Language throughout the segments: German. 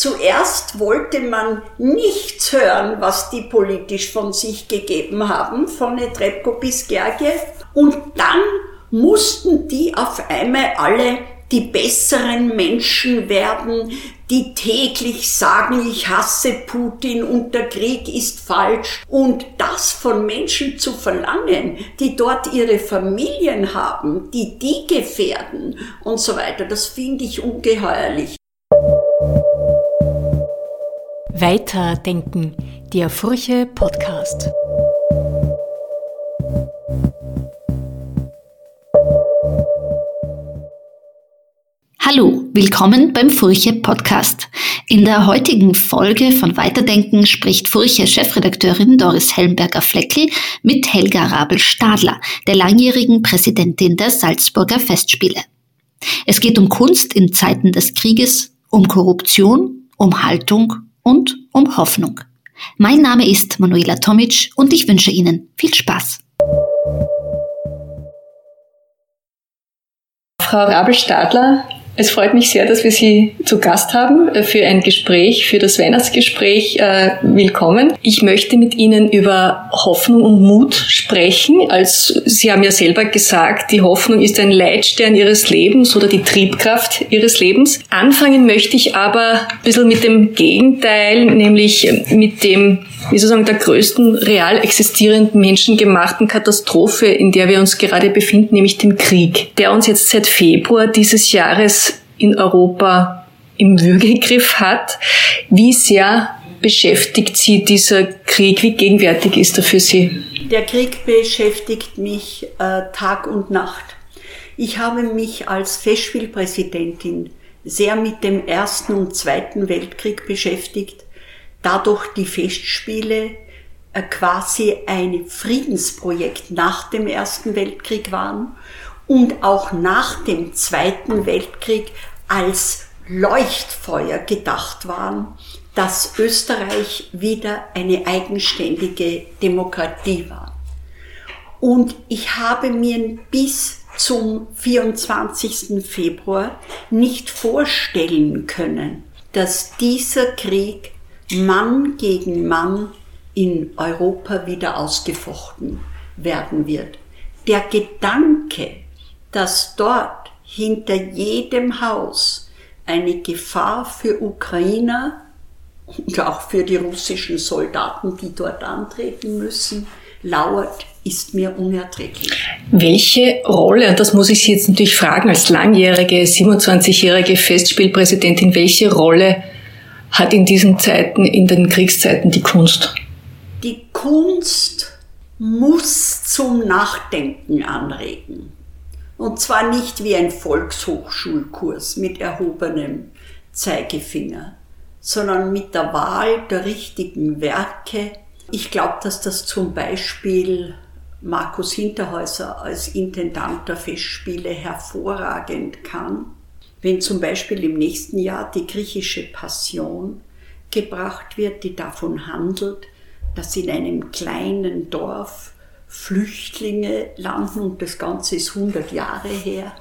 Zuerst wollte man nichts hören, was die politisch von sich gegeben haben, von Netrebko bis Gergiev. Und dann mussten die auf einmal alle die besseren Menschen werden, die täglich sagen, ich hasse Putin und der Krieg ist falsch. Und das von Menschen zu verlangen, die dort ihre Familien haben, die die gefährden und so weiter, das finde ich ungeheuerlich. Weiterdenken, der Furche Podcast. Hallo, willkommen beim Furche Podcast. In der heutigen Folge von Weiterdenken spricht Furche Chefredakteurin Doris Helmberger-Fleckel mit Helga Rabel-Stadler, der langjährigen Präsidentin der Salzburger Festspiele. Es geht um Kunst in Zeiten des Krieges, um Korruption, um Haltung und um Hoffnung. Mein Name ist Manuela Tomic und ich wünsche Ihnen viel Spaß. Frau Rabel-Stadler, es freut mich sehr, dass wir Sie zu Gast haben für ein Gespräch, für das Weihnachtsgespräch. Äh, willkommen. Ich möchte mit Ihnen über Hoffnung und Mut sprechen. Als Sie haben ja selber gesagt, die Hoffnung ist ein Leitstern Ihres Lebens oder die Triebkraft Ihres Lebens. Anfangen möchte ich aber ein bisschen mit dem Gegenteil, nämlich mit dem wie sozusagen der größten real existierenden menschengemachten Katastrophe, in der wir uns gerade befinden, nämlich dem Krieg, der uns jetzt seit Februar dieses Jahres in Europa im Würgegriff hat. Wie sehr beschäftigt Sie dieser Krieg? Wie gegenwärtig ist er für Sie? Der Krieg beschäftigt mich äh, Tag und Nacht. Ich habe mich als Festspielpräsidentin sehr mit dem Ersten und Zweiten Weltkrieg beschäftigt dadurch die Festspiele äh, quasi ein Friedensprojekt nach dem Ersten Weltkrieg waren und auch nach dem Zweiten Weltkrieg als Leuchtfeuer gedacht waren, dass Österreich wieder eine eigenständige Demokratie war. Und ich habe mir bis zum 24. Februar nicht vorstellen können, dass dieser Krieg Mann gegen Mann in Europa wieder ausgefochten werden wird. Der Gedanke, dass dort hinter jedem Haus eine Gefahr für Ukrainer und auch für die russischen Soldaten, die dort antreten müssen, lauert, ist mir unerträglich. Welche Rolle, und das muss ich Sie jetzt natürlich fragen, als langjährige, 27-jährige Festspielpräsidentin, welche Rolle hat in diesen Zeiten, in den Kriegszeiten die Kunst? Die Kunst muss zum Nachdenken anregen. Und zwar nicht wie ein Volkshochschulkurs mit erhobenem Zeigefinger, sondern mit der Wahl der richtigen Werke. Ich glaube, dass das zum Beispiel Markus Hinterhäuser als Intendant der Festspiele hervorragend kann wenn zum Beispiel im nächsten Jahr die griechische Passion gebracht wird, die davon handelt, dass in einem kleinen Dorf Flüchtlinge landen und das Ganze ist 100 Jahre her,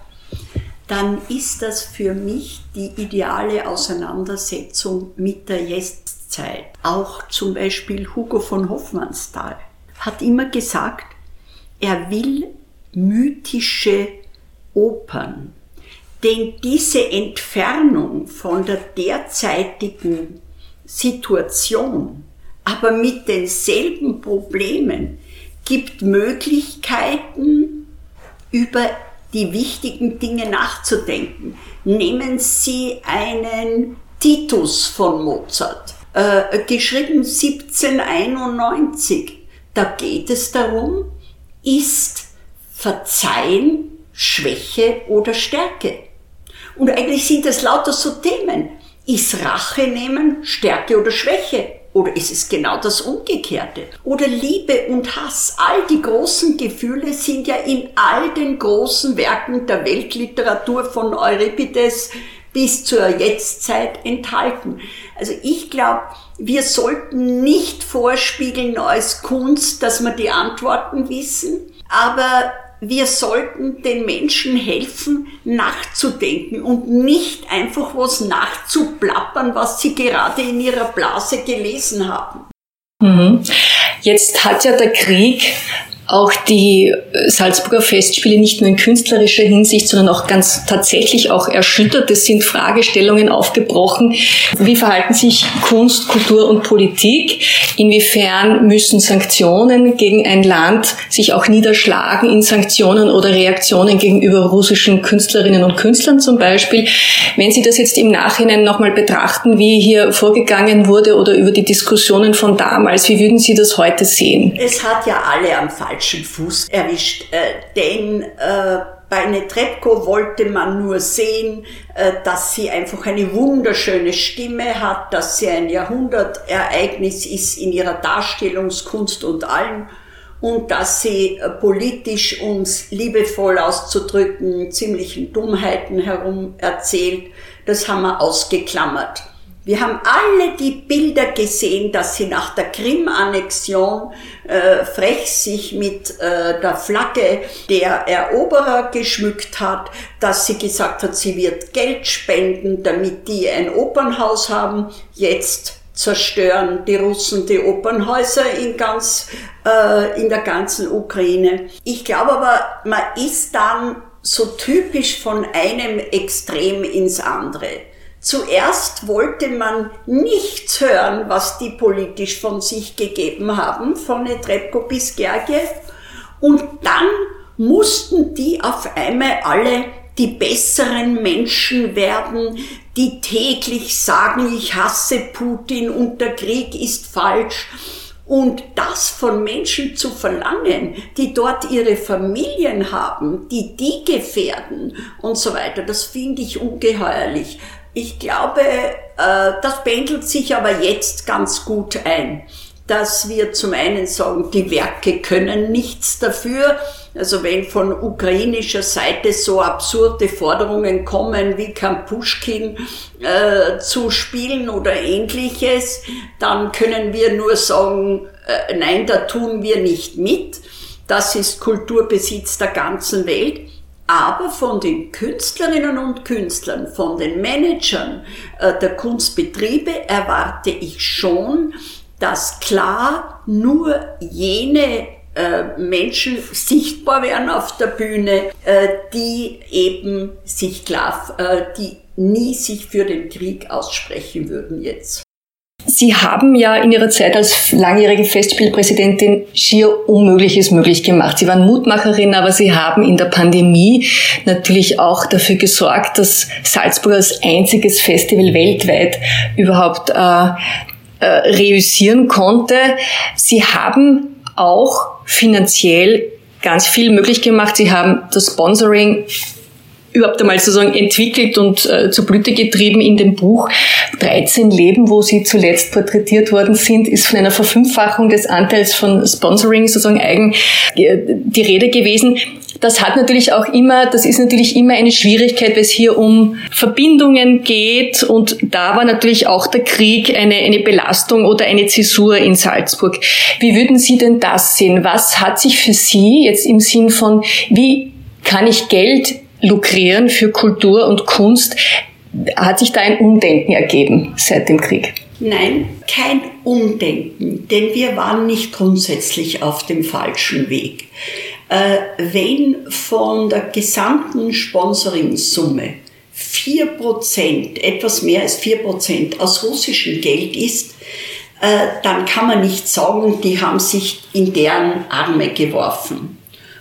dann ist das für mich die ideale Auseinandersetzung mit der Jetztzeit. Auch zum Beispiel Hugo von Hoffmannsthal hat immer gesagt, er will mythische Opern denn diese Entfernung von der derzeitigen Situation, aber mit denselben Problemen, gibt Möglichkeiten, über die wichtigen Dinge nachzudenken. Nehmen Sie einen Titus von Mozart, äh, geschrieben 1791. Da geht es darum, ist Verzeihen Schwäche oder Stärke? Und eigentlich sind das lauter so Themen. Ist Rache nehmen Stärke oder Schwäche? Oder ist es genau das Umgekehrte? Oder Liebe und Hass, all die großen Gefühle sind ja in all den großen Werken der Weltliteratur von Euripides bis zur Jetztzeit enthalten. Also ich glaube, wir sollten nicht vorspiegeln als Kunst, dass wir die Antworten wissen, aber wir sollten den Menschen helfen, nachzudenken und nicht einfach was nachzuplappern, was sie gerade in ihrer Blase gelesen haben. Mhm. Jetzt hat ja der Krieg auch die Salzburger Festspiele nicht nur in künstlerischer Hinsicht, sondern auch ganz tatsächlich auch erschüttert. Es sind Fragestellungen aufgebrochen. Wie verhalten sich Kunst, Kultur und Politik? Inwiefern müssen Sanktionen gegen ein Land sich auch niederschlagen in Sanktionen oder Reaktionen gegenüber russischen Künstlerinnen und Künstlern zum Beispiel? Wenn Sie das jetzt im Nachhinein nochmal betrachten, wie hier vorgegangen wurde oder über die Diskussionen von damals, wie würden Sie das heute sehen? Es hat ja alle am Fall falschen Fuß erwischt, äh, denn äh, bei Netrebko wollte man nur sehen, äh, dass sie einfach eine wunderschöne Stimme hat, dass sie ein Jahrhundertereignis ist in ihrer Darstellungskunst und allem und dass sie politisch, es liebevoll auszudrücken, ziemlichen Dummheiten herum erzählt. Das haben wir ausgeklammert. Wir haben alle die Bilder gesehen, dass sie nach der Krim-Annexion äh, frech sich mit äh, der Flagge der Eroberer geschmückt hat, dass sie gesagt hat, sie wird Geld spenden, damit die ein Opernhaus haben. Jetzt zerstören die Russen die Opernhäuser in ganz, äh, in der ganzen Ukraine. Ich glaube aber, man ist dann so typisch von einem Extrem ins andere. Zuerst wollte man nichts hören, was die politisch von sich gegeben haben, von Netrebko bis Gergiev. Und dann mussten die auf einmal alle die besseren Menschen werden, die täglich sagen, ich hasse Putin und der Krieg ist falsch. Und das von Menschen zu verlangen, die dort ihre Familien haben, die die gefährden und so weiter, das finde ich ungeheuerlich. Ich glaube, äh, das pendelt sich aber jetzt ganz gut ein, dass wir zum einen sagen, die Werke können nichts dafür. Also wenn von ukrainischer Seite so absurde Forderungen kommen, wie kann Pushkin äh, zu spielen oder ähnliches, dann können wir nur sagen, äh, nein, da tun wir nicht mit. Das ist Kulturbesitz der ganzen Welt. Aber von den Künstlerinnen und Künstlern, von den Managern äh, der Kunstbetriebe erwarte ich schon, dass klar nur jene äh, Menschen sichtbar werden auf der Bühne, äh, die eben sich klar, die nie sich für den Krieg aussprechen würden jetzt. Sie haben ja in Ihrer Zeit als langjährige Festspielpräsidentin schier Unmögliches möglich gemacht. Sie waren Mutmacherin, aber Sie haben in der Pandemie natürlich auch dafür gesorgt, dass Salzburg als einziges Festival weltweit überhaupt äh, äh, reüssieren konnte. Sie haben auch finanziell ganz viel möglich gemacht. Sie haben das Sponsoring überhaupt einmal sozusagen entwickelt und äh, zu Blüte getrieben in dem Buch 13 Leben, wo sie zuletzt porträtiert worden sind, ist von einer Verfünffachung des Anteils von Sponsoring sozusagen eigen äh, die Rede gewesen. Das hat natürlich auch immer, das ist natürlich immer eine Schwierigkeit, weil es hier um Verbindungen geht und da war natürlich auch der Krieg eine, eine Belastung oder eine Zäsur in Salzburg. Wie würden Sie denn das sehen? Was hat sich für Sie jetzt im Sinn von, wie kann ich Geld lukrieren für Kultur und Kunst. Hat sich da ein Umdenken ergeben seit dem Krieg? Nein, kein Umdenken, denn wir waren nicht grundsätzlich auf dem falschen Weg. Äh, wenn von der gesamten Sponsoringsumme 4%, etwas mehr als 4% aus russischem Geld ist, äh, dann kann man nicht sagen, die haben sich in deren Arme geworfen.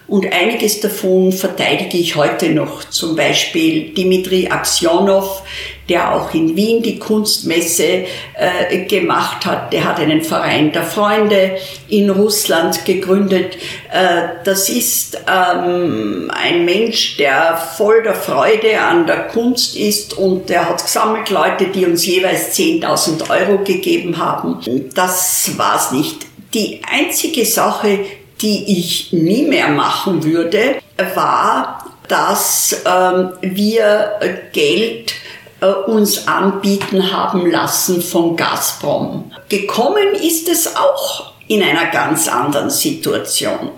Und einiges davon verteidige ich heute noch. Zum Beispiel Dimitri Aksionov, der auch in Wien die Kunstmesse äh, gemacht hat. Der hat einen Verein der Freunde in Russland gegründet. Äh, das ist ähm, ein Mensch, der voll der Freude an der Kunst ist und der hat gesammelt Leute, die uns jeweils 10.000 Euro gegeben haben. Das war's nicht. Die einzige Sache, die ich nie mehr machen würde, war, dass ähm, wir Geld äh, uns anbieten haben lassen von Gazprom. Gekommen ist es auch in einer ganz anderen Situation.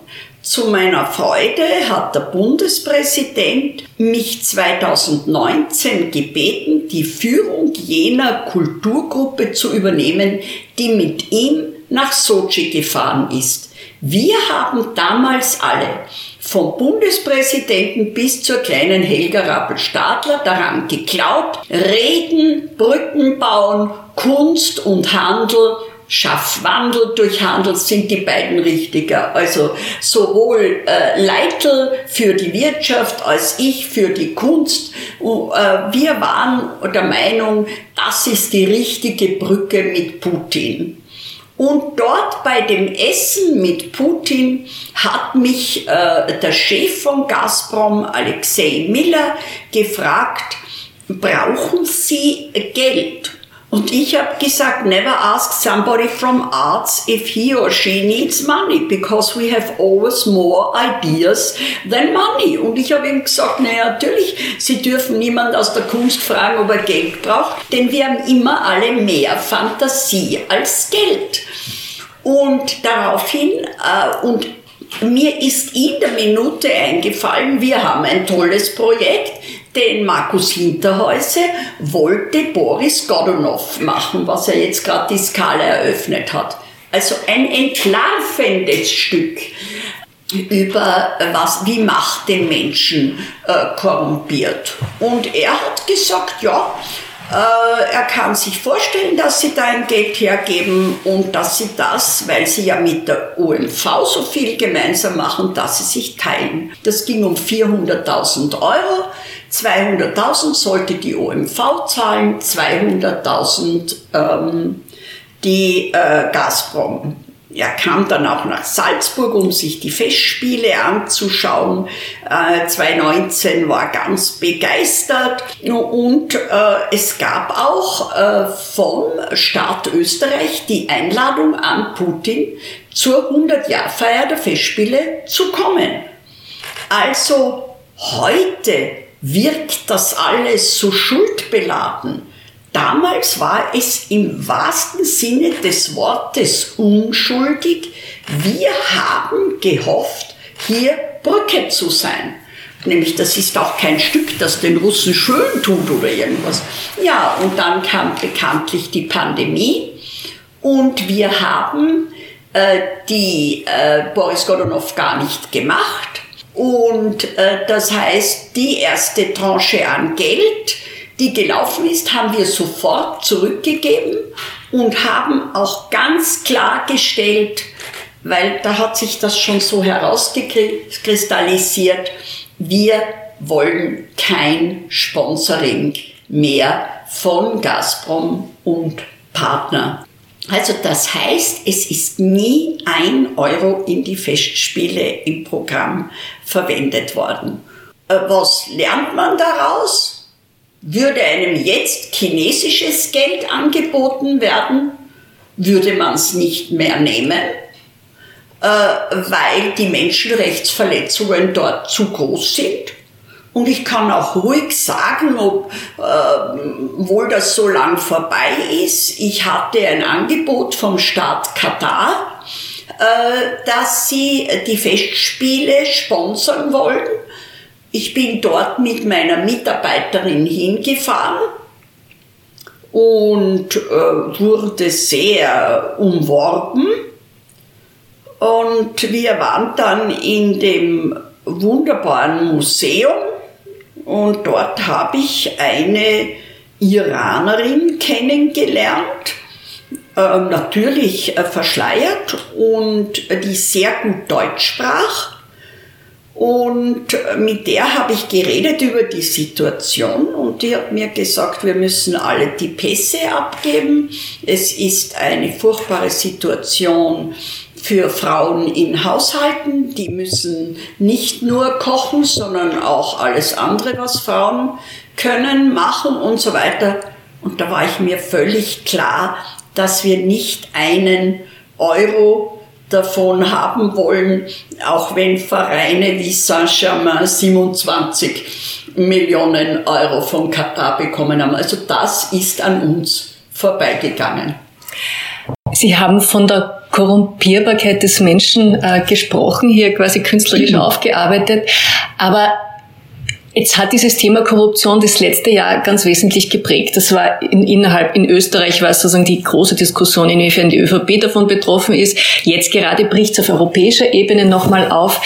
Zu meiner Freude hat der Bundespräsident mich 2019 gebeten, die Führung jener Kulturgruppe zu übernehmen, die mit ihm nach Sochi gefahren ist. Wir haben damals alle, vom Bundespräsidenten bis zur kleinen Helga Rappel-Stadler daran geglaubt, Reden, Brücken bauen, Kunst und Handel Schaff Wandel durch Handel sind die beiden richtiger. Also sowohl äh, Leitl für die Wirtschaft als ich für die Kunst. Und, äh, wir waren der Meinung, das ist die richtige Brücke mit Putin. Und dort bei dem Essen mit Putin hat mich äh, der Chef von Gazprom, Alexei Miller, gefragt, brauchen Sie Geld? Und ich habe gesagt, never ask somebody from arts if he or she needs money, because we have always more ideas than money. Und ich habe ihm gesagt, naja, natürlich, Sie dürfen niemand aus der Kunst fragen, ob er Geld braucht, denn wir haben immer alle mehr Fantasie als Geld. Und daraufhin, äh, und mir ist in der Minute eingefallen, wir haben ein tolles Projekt, den Markus Hinterhäuse wollte Boris Godunov machen, was er jetzt gerade die Skala eröffnet hat. Also ein entlarvendes Stück über was, wie Macht den Menschen äh, korrumpiert. Und er hat gesagt, ja, äh, er kann sich vorstellen, dass sie da ein Geld hergeben und dass sie das, weil sie ja mit der OMV so viel gemeinsam machen, dass sie sich teilen. Das ging um 400.000 Euro. 200.000 sollte die OMV zahlen, 200.000 ähm, die äh, Gazprom. Er kam dann auch nach Salzburg, um sich die Festspiele anzuschauen. Äh, 2019 war ganz begeistert und äh, es gab auch äh, vom Staat Österreich die Einladung an Putin zur 100-Jahr-Feier der Festspiele zu kommen. Also heute wirkt das alles so schuldbeladen. Damals war es im wahrsten Sinne des Wortes unschuldig. Wir haben gehofft, hier Brücke zu sein. Nämlich, das ist auch kein Stück, das den Russen schön tut oder irgendwas. Ja, und dann kam bekanntlich die Pandemie und wir haben äh, die äh, Boris Godunov gar nicht gemacht und äh, das heißt, die erste Tranche an Geld, die gelaufen ist, haben wir sofort zurückgegeben und haben auch ganz klargestellt, weil da hat sich das schon so herausgekristallisiert, wir wollen kein Sponsoring mehr von Gazprom und Partner also das heißt, es ist nie ein Euro in die Festspiele im Programm verwendet worden. Äh, was lernt man daraus? Würde einem jetzt chinesisches Geld angeboten werden, würde man es nicht mehr nehmen, äh, weil die Menschenrechtsverletzungen dort zu groß sind. Und ich kann auch ruhig sagen, ob, äh, wohl das so lang vorbei ist. Ich hatte ein Angebot vom Staat Katar, äh, dass sie die Festspiele sponsern wollen. Ich bin dort mit meiner Mitarbeiterin hingefahren und äh, wurde sehr umworben. Und wir waren dann in dem wunderbaren Museum und dort habe ich eine Iranerin kennengelernt, äh, natürlich äh, verschleiert und die sehr gut Deutsch sprach. Und mit der habe ich geredet über die Situation und die hat mir gesagt, wir müssen alle die Pässe abgeben. Es ist eine furchtbare Situation für Frauen in Haushalten. Die müssen nicht nur kochen, sondern auch alles andere, was Frauen können, machen und so weiter. Und da war ich mir völlig klar, dass wir nicht einen Euro davon haben wollen, auch wenn Vereine wie Saint-Germain 27 Millionen Euro von Katar bekommen haben. Also das ist an uns vorbeigegangen. Sie haben von der Korrumpierbarkeit des Menschen äh, gesprochen, hier quasi künstlerisch mhm. aufgearbeitet. Aber Jetzt hat dieses Thema Korruption das letzte Jahr ganz wesentlich geprägt. Das war in, innerhalb, in Österreich war es sozusagen die große Diskussion, inwiefern die ÖVP davon betroffen ist. Jetzt gerade bricht es auf europäischer Ebene nochmal auf.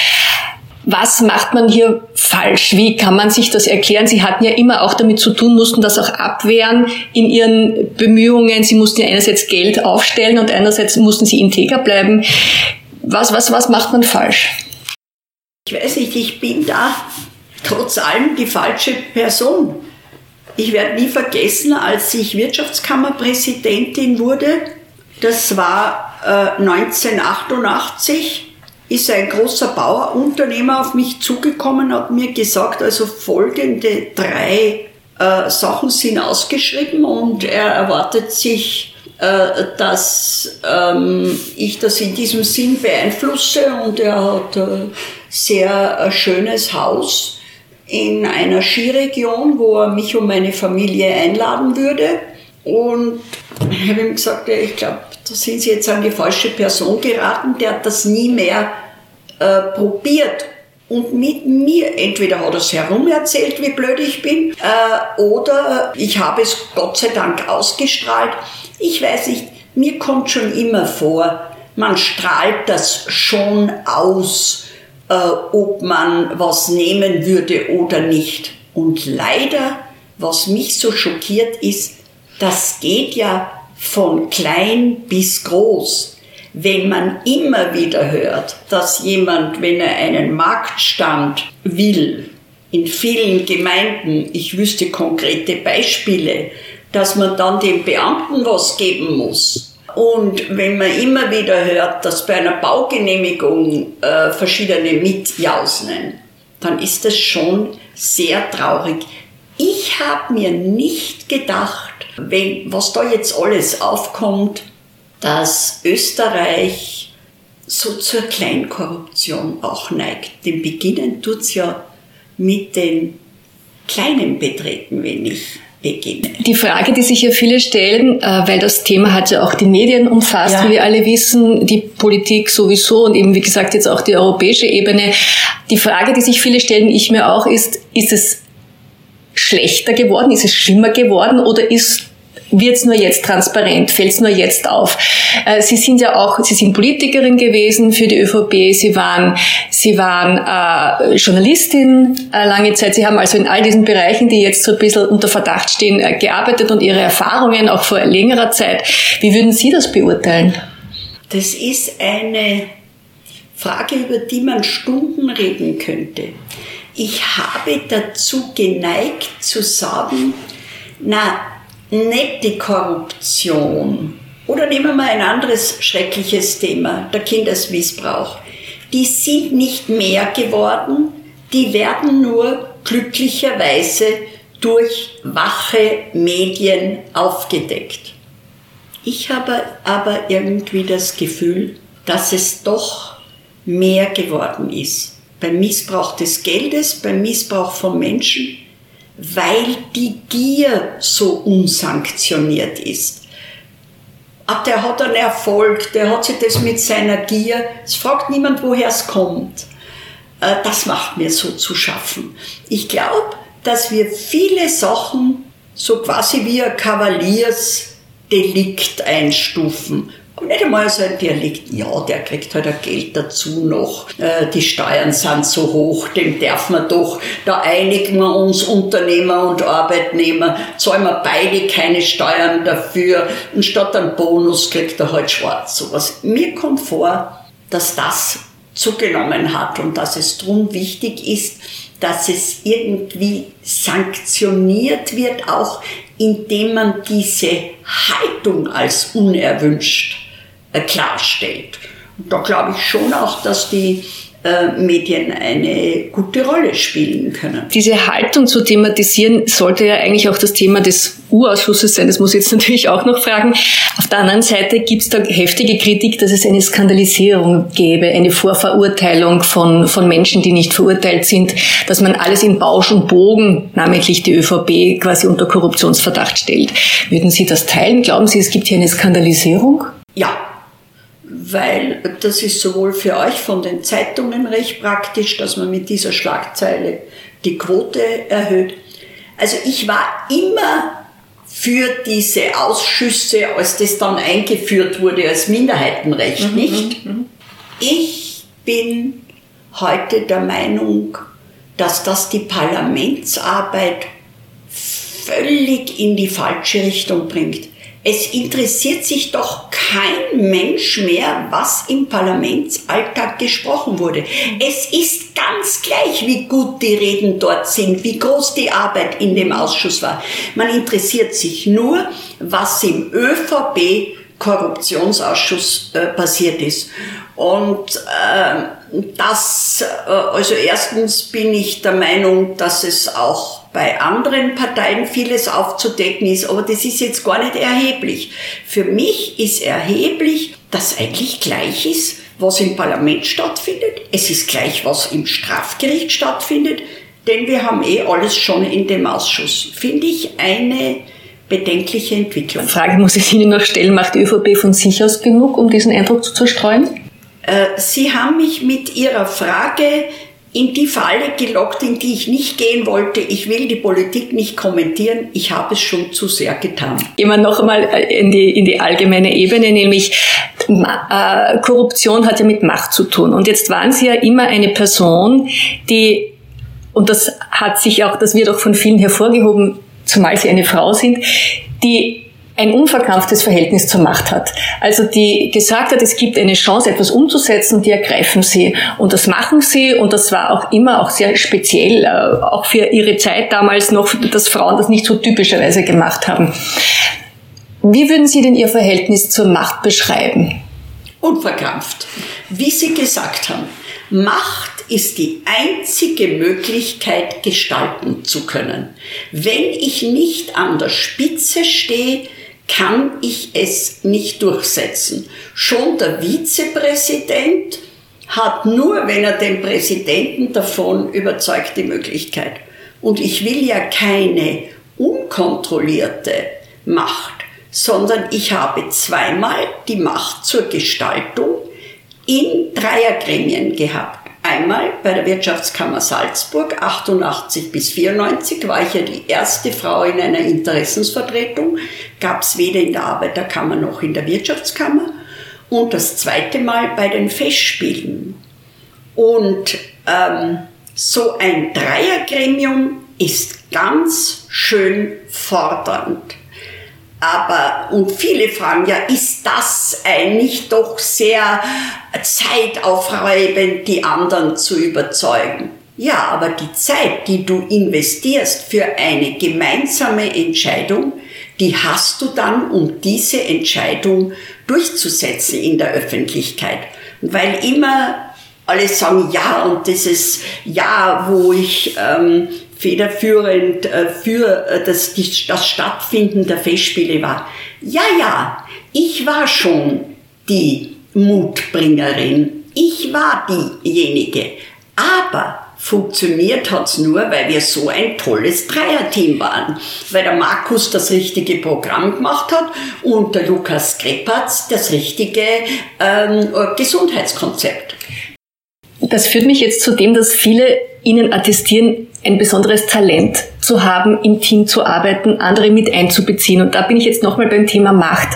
Was macht man hier falsch? Wie kann man sich das erklären? Sie hatten ja immer auch damit zu tun, mussten das auch abwehren in ihren Bemühungen. Sie mussten ja einerseits Geld aufstellen und einerseits mussten sie integer bleiben. Was, was, was macht man falsch? Ich weiß nicht, ich bin da trotz allem die falsche Person. Ich werde nie vergessen, als ich Wirtschaftskammerpräsidentin wurde, das war äh, 1988, ist ein großer Bauerunternehmer auf mich zugekommen, hat mir gesagt, also folgende drei äh, Sachen sind ausgeschrieben und er erwartet sich, äh, dass ähm, ich das in diesem Sinn beeinflusse und er hat ein sehr äh, schönes Haus in einer Skiregion, wo er mich und meine Familie einladen würde. Und ich habe ihm gesagt, ich glaube, da sind Sie jetzt an die falsche Person geraten. Der hat das nie mehr äh, probiert. Und mit mir, entweder hat er es herum erzählt, wie blöd ich bin, äh, oder ich habe es Gott sei Dank ausgestrahlt. Ich weiß nicht, mir kommt schon immer vor, man strahlt das schon aus ob man was nehmen würde oder nicht. Und leider, was mich so schockiert ist, das geht ja von klein bis groß. Wenn man immer wieder hört, dass jemand, wenn er einen Marktstand will, in vielen Gemeinden, ich wüsste konkrete Beispiele, dass man dann dem Beamten was geben muss, und wenn man immer wieder hört, dass bei einer Baugenehmigung äh, verschiedene mitjausen, dann ist das schon sehr traurig. Ich habe mir nicht gedacht, wenn, was da jetzt alles aufkommt, dass Österreich so zur Kleinkorruption auch neigt. Denn beginnen tut es ja mit den kleinen Beträgen, wenn ich beginne. Die Frage, die sich ja viele stellen, äh, weil das Thema hat ja auch die Medien umfasst, ja. wie wir alle wissen, die Politik sowieso und eben wie gesagt jetzt auch die europäische Ebene. Die Frage, die sich viele stellen, ich mir auch, ist, ist es schlechter geworden, ist es schlimmer geworden oder ist wird es nur jetzt transparent, fällt es nur jetzt auf. Äh, Sie sind ja auch, Sie sind Politikerin gewesen für die ÖVP, Sie waren, Sie waren äh, Journalistin äh, lange Zeit, Sie haben also in all diesen Bereichen, die jetzt so ein bisschen unter Verdacht stehen, äh, gearbeitet und Ihre Erfahrungen auch vor längerer Zeit. Wie würden Sie das beurteilen? Das ist eine Frage, über die man Stunden reden könnte. Ich habe dazu geneigt zu sagen, na, nicht die Korruption. Oder nehmen wir mal ein anderes schreckliches Thema, der Kindesmissbrauch. Die sind nicht mehr geworden, die werden nur glücklicherweise durch wache Medien aufgedeckt. Ich habe aber irgendwie das Gefühl, dass es doch mehr geworden ist. Beim Missbrauch des Geldes, beim Missbrauch von Menschen, weil die Gier so unsanktioniert ist. Ah, der hat einen Erfolg, der hat sich das mit seiner Gier, es fragt niemand, woher es kommt. Äh, das macht mir so zu schaffen. Ich glaube, dass wir viele Sachen so quasi wie ein Kavaliersdelikt einstufen. Und nicht einmal so ein Dialekt, ja, der kriegt halt ein Geld dazu noch, äh, die Steuern sind so hoch, dem darf man doch, da einigen wir uns Unternehmer und Arbeitnehmer, zahlen wir beide keine Steuern dafür. Und statt einem Bonus kriegt er halt schwarz sowas. Mir kommt vor, dass das zugenommen hat und dass es drum wichtig ist, dass es irgendwie sanktioniert wird, auch indem man diese Haltung als unerwünscht äh, klarstellt. Und da glaube ich schon auch, dass die äh, Medien eine gute Rolle spielen können. Diese Haltung zu thematisieren sollte ja eigentlich auch das Thema des U-Ausschusses sein. Das muss ich jetzt natürlich auch noch fragen. Auf der anderen Seite gibt es da heftige Kritik, dass es eine Skandalisierung gäbe, eine Vorverurteilung von, von Menschen, die nicht verurteilt sind, dass man alles in Bausch und Bogen, namentlich die ÖVP, quasi unter Korruptionsverdacht stellt. Würden Sie das teilen? Glauben Sie, es gibt hier eine Skandalisierung? Ja, weil das ist sowohl für euch von den Zeitungen recht praktisch, dass man mit dieser Schlagzeile die Quote erhöht. Also ich war immer für diese Ausschüsse, als das dann eingeführt wurde als Minderheitenrecht, mhm, nicht? Mhm. Ich bin heute der Meinung, dass das die Parlamentsarbeit völlig in die falsche Richtung bringt. Es interessiert sich doch kein Mensch mehr, was im Parlamentsalltag gesprochen wurde. Es ist ganz gleich, wie gut die Reden dort sind, wie groß die Arbeit in dem Ausschuss war. Man interessiert sich nur, was im ÖVP Korruptionsausschuss äh, passiert ist. Und äh, das, äh, also erstens bin ich der Meinung, dass es auch bei anderen Parteien vieles aufzudecken ist, aber das ist jetzt gar nicht erheblich. Für mich ist erheblich, dass eigentlich gleich ist, was im Parlament stattfindet. Es ist gleich, was im Strafgericht stattfindet, denn wir haben eh alles schon in dem Ausschuss. Finde ich eine bedenkliche Entwicklung. Frage muss ich Ihnen noch stellen, macht die ÖVP von sich aus genug, um diesen Eindruck zu zerstreuen? Äh, Sie haben mich mit Ihrer Frage in die Falle gelockt, in die ich nicht gehen wollte. Ich will die Politik nicht kommentieren. Ich habe es schon zu sehr getan. Gehen wir noch einmal äh, in die, in die allgemeine Ebene, nämlich äh, Korruption hat ja mit Macht zu tun. Und jetzt waren Sie ja immer eine Person, die, und das hat sich auch, das wird auch von vielen hervorgehoben, zumal Sie eine Frau sind, die ein unverkrampftes Verhältnis zur Macht hat. Also die gesagt hat, es gibt eine Chance, etwas umzusetzen, die ergreifen sie. Und das machen sie und das war auch immer auch sehr speziell, äh, auch für ihre Zeit damals noch, dass Frauen das nicht so typischerweise gemacht haben. Wie würden Sie denn Ihr Verhältnis zur Macht beschreiben? Unverkrampft. Wie Sie gesagt haben, Macht ist die einzige Möglichkeit, gestalten zu können. Wenn ich nicht an der Spitze stehe, kann ich es nicht durchsetzen. Schon der Vizepräsident hat nur, wenn er den Präsidenten davon überzeugt, die Möglichkeit. Und ich will ja keine unkontrollierte Macht, sondern ich habe zweimal die Macht zur Gestaltung in Dreiergremien gehabt. Einmal bei der Wirtschaftskammer Salzburg, 88 bis 94 war ich ja die erste Frau in einer Interessensvertretung, gab es weder in der Arbeiterkammer noch in der Wirtschaftskammer. Und das zweite Mal bei den Festspielen. Und ähm, so ein Dreiergremium ist ganz schön fordernd. Aber, und viele fragen ja, ist das eigentlich doch sehr zeitaufreibend, die anderen zu überzeugen? Ja, aber die Zeit, die du investierst für eine gemeinsame Entscheidung, die hast du dann, um diese Entscheidung durchzusetzen in der Öffentlichkeit. Weil immer alle sagen ja und dieses Ja, wo ich ähm, federführend äh, für äh, das, das Stattfinden der Festspiele war. Ja, ja, ich war schon die Mutbringerin. Ich war diejenige. Aber funktioniert hat's nur, weil wir so ein tolles Dreierteam waren. Weil der Markus das richtige Programm gemacht hat und der Lukas Krepatz das richtige ähm, Gesundheitskonzept. Das führt mich jetzt zu dem, dass viele Ihnen attestieren, ein besonderes Talent zu haben, im Team zu arbeiten, andere mit einzubeziehen. Und da bin ich jetzt nochmal beim Thema Macht.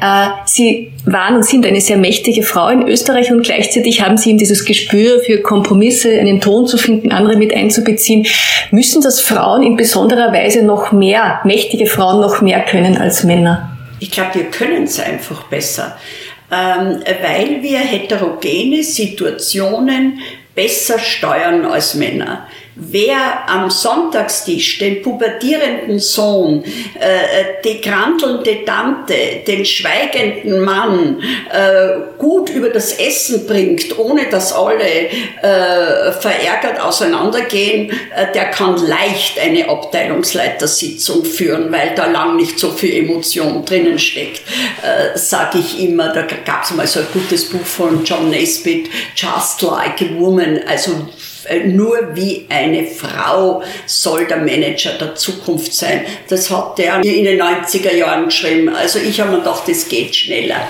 Äh, Sie waren und sind eine sehr mächtige Frau in Österreich und gleichzeitig haben Sie eben dieses Gespür für Kompromisse, einen Ton zu finden, andere mit einzubeziehen. Müssen das Frauen in besonderer Weise noch mehr, mächtige Frauen noch mehr können als Männer? Ich glaube, wir können es einfach besser ähm, weil wir heterogene Situationen besser steuern als Männer. Wer am Sonntagstisch den pubertierenden Sohn, äh, die krantelnde Tante, den schweigenden Mann äh, gut über das Essen bringt, ohne dass alle äh, verärgert auseinandergehen, äh, der kann leicht eine Abteilungsleitersitzung führen, weil da lang nicht so viel Emotion drinnen steckt, äh, sage ich immer. Da gab es mal so ein gutes Buch von John Nesbitt, Just Like a Woman. Also äh, nur wie eine Frau soll der Manager der Zukunft sein. Das hat der in den 90er Jahren geschrieben. Also ich habe mir gedacht, das geht schneller.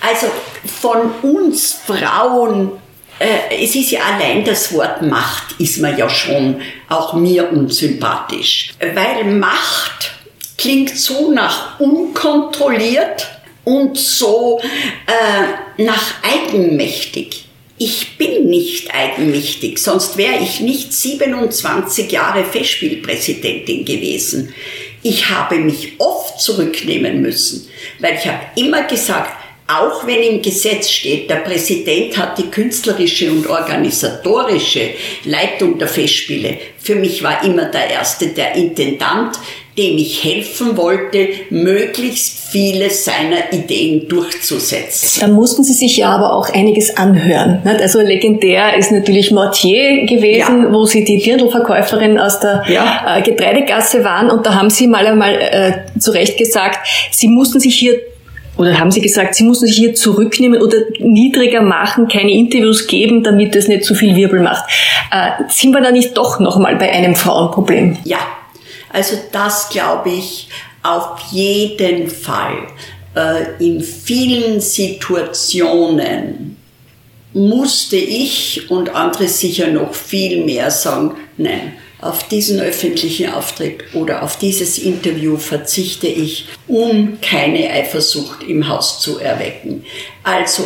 Also von uns Frauen äh, es ist ja allein das Wort Macht ist mir ja schon auch mir unsympathisch. Weil Macht klingt so nach unkontrolliert und so äh, nach eigenmächtig. Ich bin nicht eigenmächtig, sonst wäre ich nicht 27 Jahre Festspielpräsidentin gewesen. Ich habe mich oft zurücknehmen müssen, weil ich habe immer gesagt, auch wenn im Gesetz steht, der Präsident hat die künstlerische und organisatorische Leitung der Festspiele. Für mich war immer der Erste der Intendant, dem ich helfen wollte, möglichst viele seiner Ideen durchzusetzen. Da mussten Sie sich ja aber auch einiges anhören. Also legendär ist natürlich Mortier gewesen, ja. wo Sie die Dirndlverkäuferin aus der ja. Äh, Getreidegasse waren und da haben Sie mal einmal äh, zu Recht gesagt, Sie mussten sich hier oder haben Sie gesagt, Sie müssen sich hier zurücknehmen oder niedriger machen, keine Interviews geben, damit es nicht zu viel Wirbel macht? Äh, sind wir da nicht doch nochmal bei einem Frauenproblem? Ja, also das glaube ich auf jeden Fall. Äh, in vielen Situationen musste ich und andere sicher noch viel mehr sagen, nein, auf diesen öffentlichen Auftritt oder auf dieses Interview verzichte ich, um keine Eifersucht im Haus zu erwecken. Also,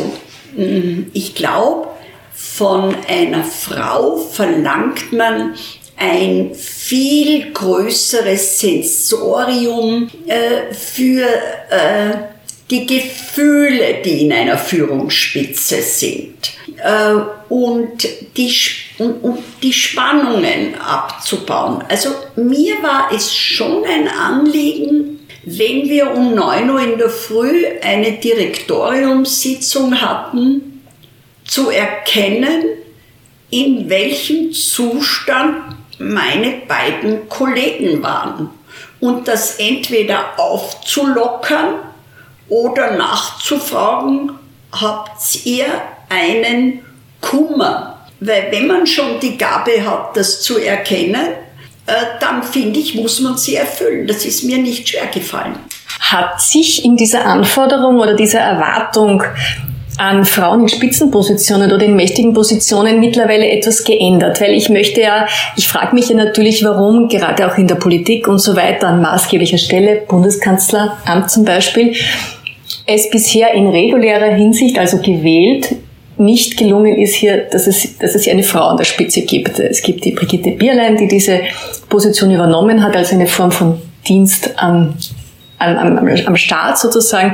mm, ich glaube, von einer Frau verlangt man ein viel größeres Sensorium äh, für äh, die Gefühle, die in einer Führungsspitze sind äh, und, die, und, und die Spannungen abzubauen. Also mir war es schon ein Anliegen, wenn wir um 9 Uhr in der Früh eine Direktoriumssitzung hatten, zu erkennen, in welchem Zustand meine beiden Kollegen waren und das entweder aufzulockern oder nachzufragen, habt ihr einen Kummer? Weil wenn man schon die Gabe hat, das zu erkennen, äh, dann finde ich, muss man sie erfüllen. Das ist mir nicht schwer gefallen. Hat sich in dieser Anforderung oder dieser Erwartung an Frauen in Spitzenpositionen oder in mächtigen Positionen mittlerweile etwas geändert, weil ich möchte ja, ich frage mich ja natürlich, warum gerade auch in der Politik und so weiter an maßgeblicher Stelle, Bundeskanzleramt zum Beispiel, es bisher in regulärer Hinsicht, also gewählt, nicht gelungen ist hier, dass es, dass es hier eine Frau an der Spitze gibt. Es gibt die Brigitte Bierlein, die diese Position übernommen hat, als eine Form von Dienst am, am, am, am Staat sozusagen.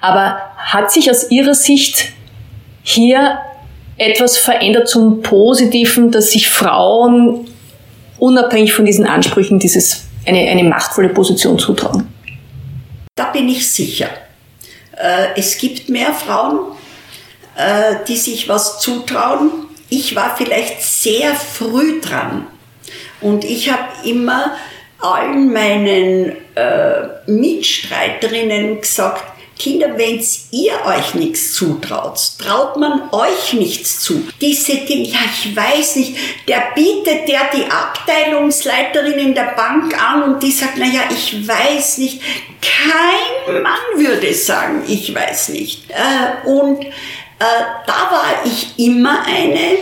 Aber hat sich aus Ihrer Sicht hier etwas verändert zum Positiven, dass sich Frauen unabhängig von diesen Ansprüchen dieses, eine, eine machtvolle Position zutrauen? Da bin ich sicher. Äh, es gibt mehr Frauen, die sich was zutrauen. Ich war vielleicht sehr früh dran und ich habe immer allen meinen äh, Mitstreiterinnen gesagt, Kinder, wenn ihr euch nichts zutraut, traut man euch nichts zu. Diese Dinge, ja, ich weiß nicht, der bietet der die Abteilungsleiterin in der Bank an und die sagt, naja, ich weiß nicht. Kein Mann würde sagen, ich weiß nicht. Äh, und äh, da war ich immer eine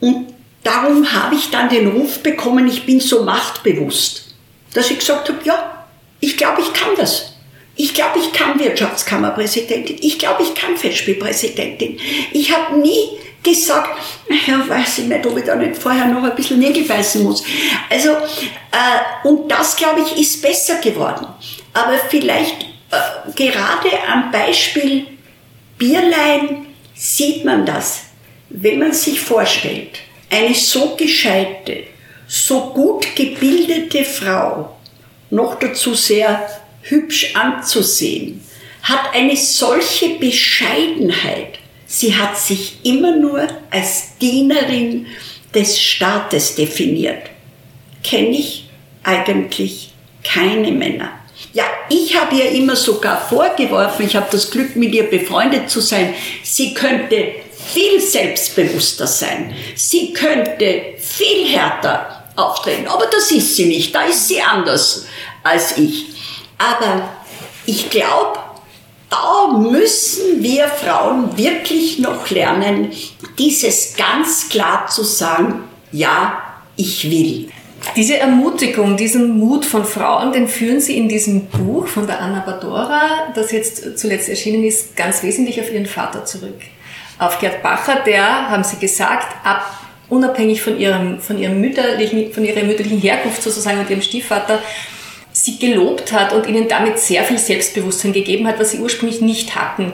und darum habe ich dann den Ruf bekommen, ich bin so machtbewusst, dass ich gesagt habe, ja, ich glaube, ich kann das. Ich glaube, ich kann Wirtschaftskammerpräsidentin. Ich glaube, ich kann Festspielpräsidentin. Ich habe nie gesagt, ja, weiß ich nicht, ob ich da nicht vorher noch ein bisschen Nägel beißen muss. Also, äh, und das, glaube ich, ist besser geworden. Aber vielleicht äh, gerade am Beispiel Bierlein sieht man das, wenn man sich vorstellt, eine so gescheite, so gut gebildete Frau, noch dazu sehr hübsch anzusehen, hat eine solche Bescheidenheit. Sie hat sich immer nur als Dienerin des Staates definiert. Kenne ich eigentlich keine Männer. Ja, ich habe ihr immer sogar vorgeworfen, ich habe das Glück, mit ihr befreundet zu sein, sie könnte viel selbstbewusster sein. Sie könnte viel härter auftreten, aber das ist sie nicht. Da ist sie anders als ich. Aber ich glaube, da müssen wir Frauen wirklich noch lernen, dieses ganz klar zu sagen, ja, ich will. Diese Ermutigung, diesen Mut von Frauen, den führen Sie in diesem Buch von der Anna Badora, das jetzt zuletzt erschienen ist, ganz wesentlich auf Ihren Vater zurück. Auf Gerd Bacher, der, haben Sie gesagt, ab, unabhängig von, ihrem, von, ihrem mütterlichen, von ihrer mütterlichen Herkunft sozusagen und ihrem Stiefvater, sie gelobt hat und ihnen damit sehr viel Selbstbewusstsein gegeben hat, was sie ursprünglich nicht hatten.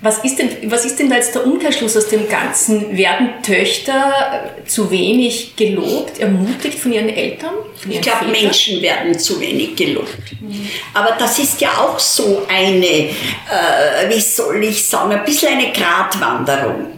Was ist, denn, was ist denn da jetzt der Umkehrschluss aus dem Ganzen? Werden Töchter zu wenig gelobt, ermutigt von ihren Eltern? Von ihren ich glaube, Menschen werden zu wenig gelobt. Mhm. Aber das ist ja auch so eine, äh, wie soll ich sagen, ein bisschen eine Gratwanderung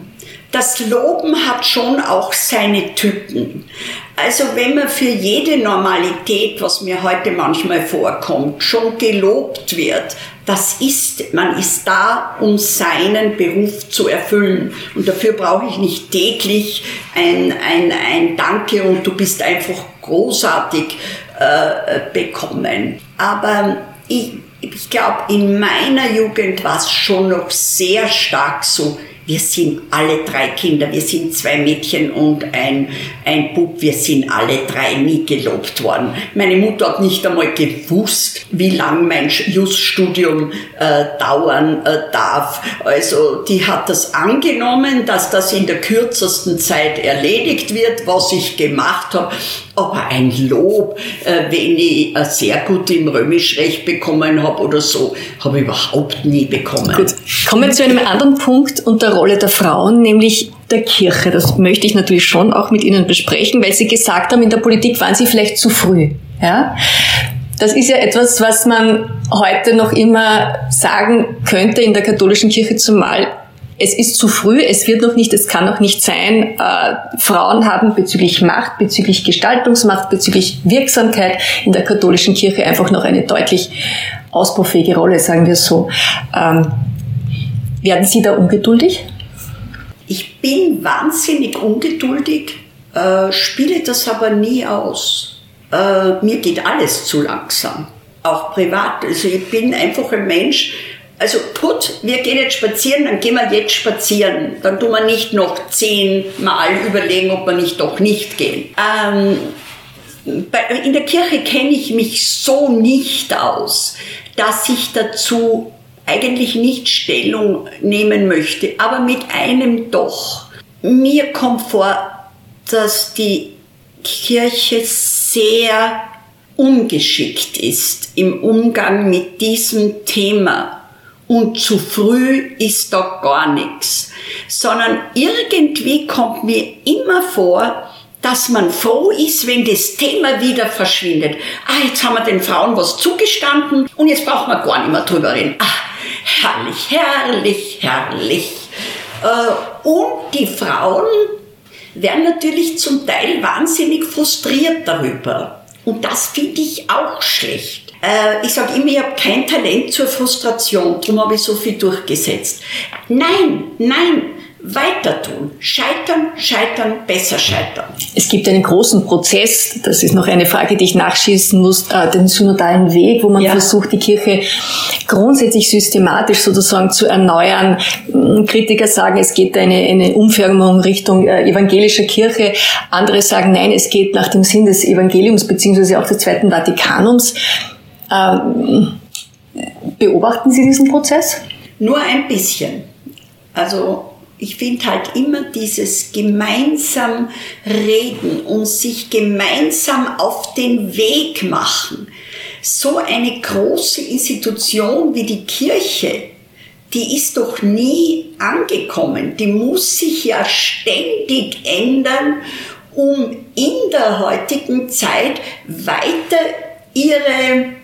das Loben hat schon auch seine Typen. Also wenn man für jede Normalität, was mir heute manchmal vorkommt, schon gelobt wird, das ist, man ist da, um seinen Beruf zu erfüllen. Und dafür brauche ich nicht täglich ein, ein, ein Danke und du bist einfach großartig äh, bekommen. Aber ich, ich glaube, in meiner Jugend war es schon noch sehr stark so, wir sind alle drei Kinder, wir sind zwei Mädchen und ein, ein Bub, wir sind alle drei nie gelobt worden. Meine Mutter hat nicht einmal gewusst, wie lang mein Juststudium äh, dauern äh, darf. Also die hat das angenommen, dass das in der kürzesten Zeit erledigt wird, was ich gemacht habe. Aber ein Lob, äh, wenn ich äh, sehr gut im Römischrecht bekommen habe oder so, habe ich überhaupt nie bekommen. Gut, kommen wir zu einem anderen Punkt und der Rolle der Frauen, nämlich der Kirche. Das möchte ich natürlich schon auch mit Ihnen besprechen, weil Sie gesagt haben, in der Politik waren Sie vielleicht zu früh. Ja? Das ist ja etwas, was man heute noch immer sagen könnte in der katholischen Kirche, zumal es ist zu früh, es wird noch nicht, es kann noch nicht sein. Äh, Frauen haben bezüglich Macht, bezüglich Gestaltungsmacht, bezüglich Wirksamkeit in der katholischen Kirche einfach noch eine deutlich ausbaufähige Rolle, sagen wir so. Ähm, werden Sie da ungeduldig? Bin wahnsinnig ungeduldig, äh, spiele das aber nie aus. Äh, mir geht alles zu langsam, auch privat. Also ich bin einfach ein Mensch, also put, wir gehen jetzt spazieren, dann gehen wir jetzt spazieren. Dann tun wir nicht noch zehnmal überlegen, ob wir nicht doch nicht gehen. Ähm, bei, in der Kirche kenne ich mich so nicht aus, dass ich dazu eigentlich nicht Stellung nehmen möchte, aber mit einem doch. Mir kommt vor, dass die Kirche sehr ungeschickt ist im Umgang mit diesem Thema und zu früh ist da gar nichts, sondern irgendwie kommt mir immer vor, dass man froh ist, wenn das Thema wieder verschwindet. Ah, jetzt haben wir den Frauen was zugestanden und jetzt brauchen wir gar nicht mehr drüber reden. Ah, herrlich, herrlich, herrlich. Äh, und die Frauen werden natürlich zum Teil wahnsinnig frustriert darüber. Und das finde ich auch schlecht. Äh, ich sage immer, ich habe kein Talent zur Frustration, darum habe ich so viel durchgesetzt. Nein, nein, weiter tun. Scheitern, scheitern, besser scheitern. Es gibt einen großen Prozess, das ist noch eine Frage, die ich nachschießen muss, äh, den synodalen Weg, wo man ja. versucht, die Kirche grundsätzlich systematisch sozusagen zu erneuern. Hm, Kritiker sagen, es geht eine, eine Umfirmung Richtung äh, evangelischer Kirche. Andere sagen, nein, es geht nach dem Sinn des Evangeliums beziehungsweise auch des Zweiten Vatikanums. Ähm, beobachten Sie diesen Prozess? Nur ein bisschen. Also ich finde halt immer dieses gemeinsam reden und sich gemeinsam auf den Weg machen. So eine große Institution wie die Kirche, die ist doch nie angekommen. Die muss sich ja ständig ändern, um in der heutigen Zeit weiter ihre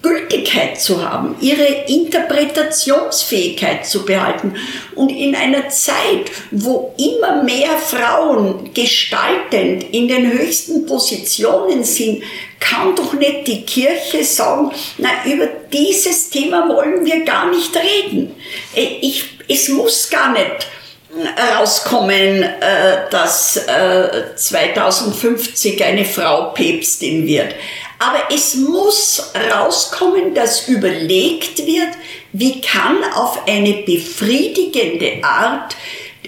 Gültigkeit zu haben, ihre Interpretationsfähigkeit zu behalten. Und in einer Zeit, wo immer mehr Frauen gestaltend in den höchsten Positionen sind, kann doch nicht die Kirche sagen, na, über dieses Thema wollen wir gar nicht reden. Ich, es muss gar nicht rauskommen, äh, dass 2050 eine Frau Päpstin wird. Aber es muss rauskommen, dass überlegt wird, wie kann auf eine befriedigende Art,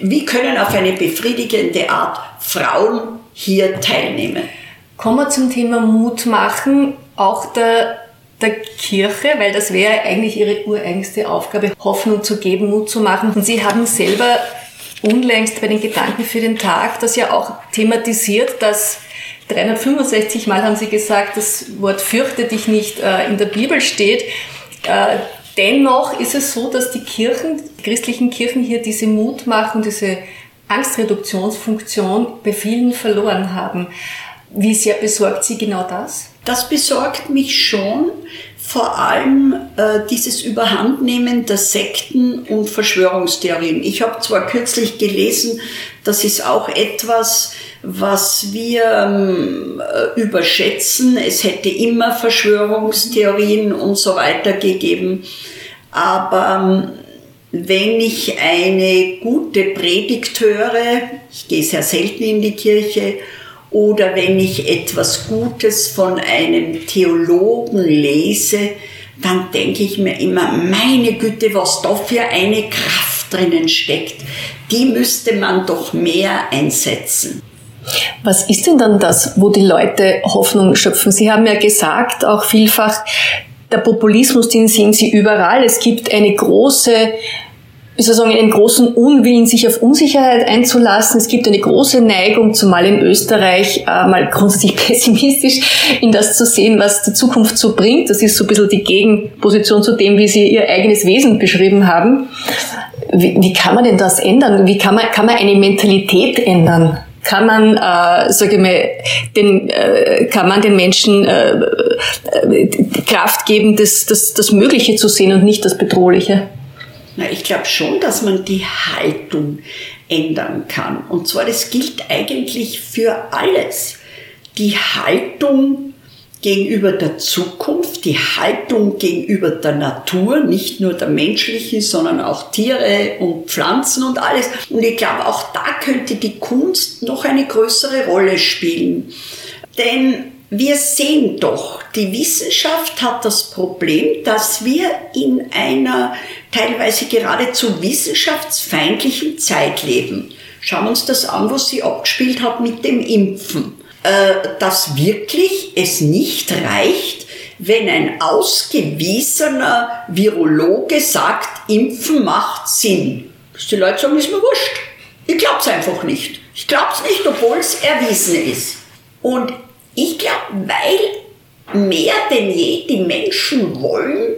wie können auf eine befriedigende Art Frauen hier teilnehmen. Kommen wir zum Thema Mut machen, auch der, der Kirche, weil das wäre eigentlich ihre ureigenste Aufgabe, Hoffnung zu geben, Mut zu machen. Und Sie haben selber unlängst bei den Gedanken für den Tag das ja auch thematisiert, dass 365 Mal haben Sie gesagt, das Wort fürchte dich nicht äh, in der Bibel steht. Äh, dennoch ist es so, dass die Kirchen, die christlichen Kirchen hier diese Mutmachung, diese Angstreduktionsfunktion bei vielen verloren haben. Wie sehr besorgt Sie genau das? Das besorgt mich schon, vor allem äh, dieses Überhandnehmen der Sekten und Verschwörungstheorien. Ich habe zwar kürzlich gelesen, das ist auch etwas, was wir ähm, äh, überschätzen. Es hätte immer Verschwörungstheorien und so weiter gegeben. Aber ähm, wenn ich eine gute Predigt höre, ich gehe sehr selten in die Kirche, oder wenn ich etwas Gutes von einem Theologen lese, dann denke ich mir immer, meine Güte, was da für eine Kraft drinnen steckt, die müsste man doch mehr einsetzen. Was ist denn dann das, wo die Leute Hoffnung schöpfen? Sie haben ja gesagt, auch vielfach, der Populismus, den sehen Sie überall. Es gibt eine große soll sagen, einen großen Unwillen, sich auf Unsicherheit einzulassen. Es gibt eine große Neigung, zumal in Österreich, äh, mal grundsätzlich pessimistisch in das zu sehen, was die Zukunft so bringt. Das ist so ein bisschen die Gegenposition zu dem, wie Sie Ihr eigenes Wesen beschrieben haben. Wie, wie kann man denn das ändern? Wie kann man, kann man eine Mentalität ändern? Kann man, äh, sage ich mal, den, äh, kann man den Menschen äh, äh, Kraft geben, das, das, das Mögliche zu sehen und nicht das Bedrohliche? Na, ich glaube schon, dass man die Haltung ändern kann. Und zwar, das gilt eigentlich für alles. Die Haltung gegenüber der Zukunft, die Haltung gegenüber der Natur, nicht nur der menschlichen, sondern auch Tiere und Pflanzen und alles. Und ich glaube, auch da könnte die Kunst noch eine größere Rolle spielen. Denn wir sehen doch, die Wissenschaft hat das Problem, dass wir in einer teilweise geradezu wissenschaftsfeindlichen Zeit leben. Schauen wir uns das an, was sie abgespielt hat mit dem Impfen. Äh, dass wirklich es nicht reicht, wenn ein ausgewiesener Virologe sagt, Impfen macht Sinn. Dass die Leute sagen, ist mir wurscht. Ich glaub's einfach nicht. Ich glaub's nicht, obwohl es erwiesen ist. Und ich glaube, weil mehr denn je die Menschen wollen,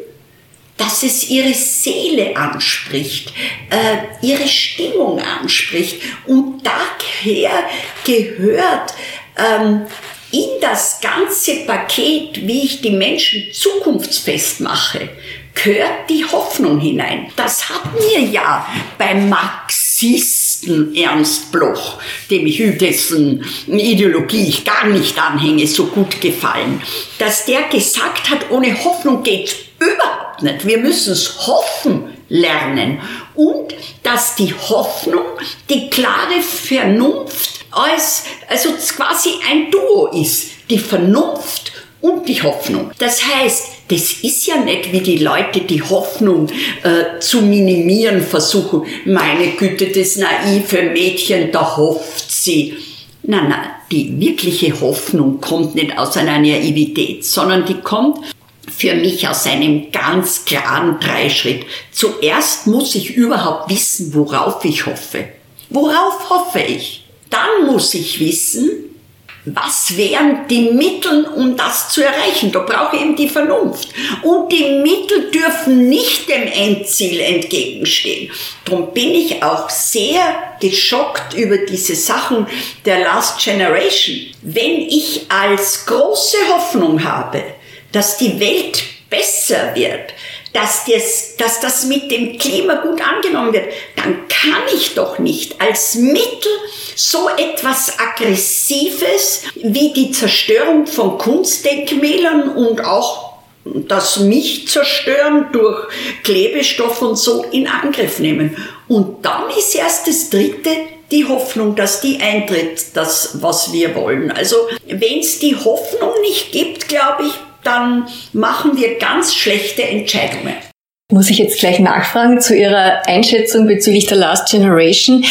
dass es ihre Seele anspricht, äh, ihre Stimmung anspricht. Und daher gehört ähm, in das ganze Paket, wie ich die Menschen zukunftsfest mache, gehört die Hoffnung hinein. Das hat mir ja beim Marxisten Ernst Bloch, dem ich dessen Ideologie ich gar nicht anhänge, so gut gefallen, dass der gesagt hat, ohne Hoffnung geht's überhaupt nicht. Wir müssen es hoffen lernen und dass die Hoffnung die klare Vernunft als also quasi ein Duo ist, die Vernunft und die Hoffnung. Das heißt, das ist ja nicht wie die Leute die Hoffnung äh, zu minimieren versuchen. Meine Güte, das naive Mädchen, da hofft sie. Nein, nein, die wirkliche Hoffnung kommt nicht aus einer Naivität, sondern die kommt für mich aus einem ganz klaren Dreischritt. Zuerst muss ich überhaupt wissen, worauf ich hoffe. Worauf hoffe ich? Dann muss ich wissen, was wären die Mittel, um das zu erreichen? Da brauche ich eben die Vernunft. Und die Mittel dürfen nicht dem Endziel entgegenstehen. Darum bin ich auch sehr geschockt über diese Sachen der Last Generation. Wenn ich als große Hoffnung habe, dass die Welt besser wird, dass das, dass das mit dem Klima gut angenommen wird, dann kann ich doch nicht als Mittel so etwas Aggressives wie die Zerstörung von Kunstdenkmälern und auch das mich zerstören durch Klebestoff und so in Angriff nehmen. Und dann ist erst das Dritte, die Hoffnung, dass die eintritt, das, was wir wollen. Also wenn es die Hoffnung nicht gibt, glaube ich, dann machen wir ganz schlechte Entscheidungen. Muss ich jetzt gleich nachfragen zu Ihrer Einschätzung bezüglich der Last Generation.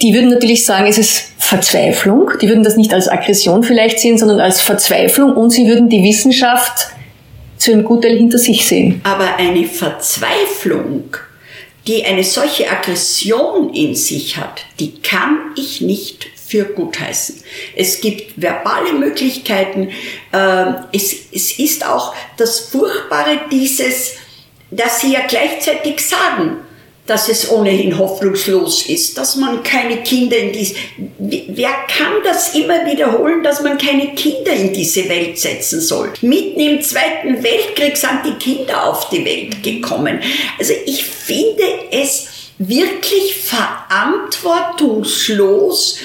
Die würden natürlich sagen, es ist Verzweiflung. Die würden das nicht als Aggression vielleicht sehen, sondern als Verzweiflung und sie würden die Wissenschaft zu einem Gutteil hinter sich sehen. Aber eine Verzweiflung, die eine solche Aggression in sich hat, die kann ich nicht für gut heißen. Es gibt verbale Möglichkeiten. Ähm, es, es ist auch das Furchtbare dieses, dass sie ja gleichzeitig sagen, dass es ohnehin hoffnungslos ist, dass man keine Kinder in diese, wer kann das immer wiederholen, dass man keine Kinder in diese Welt setzen soll? Mitten im Zweiten Weltkrieg sind die Kinder auf die Welt gekommen. Also ich finde es wirklich verantwortungslos,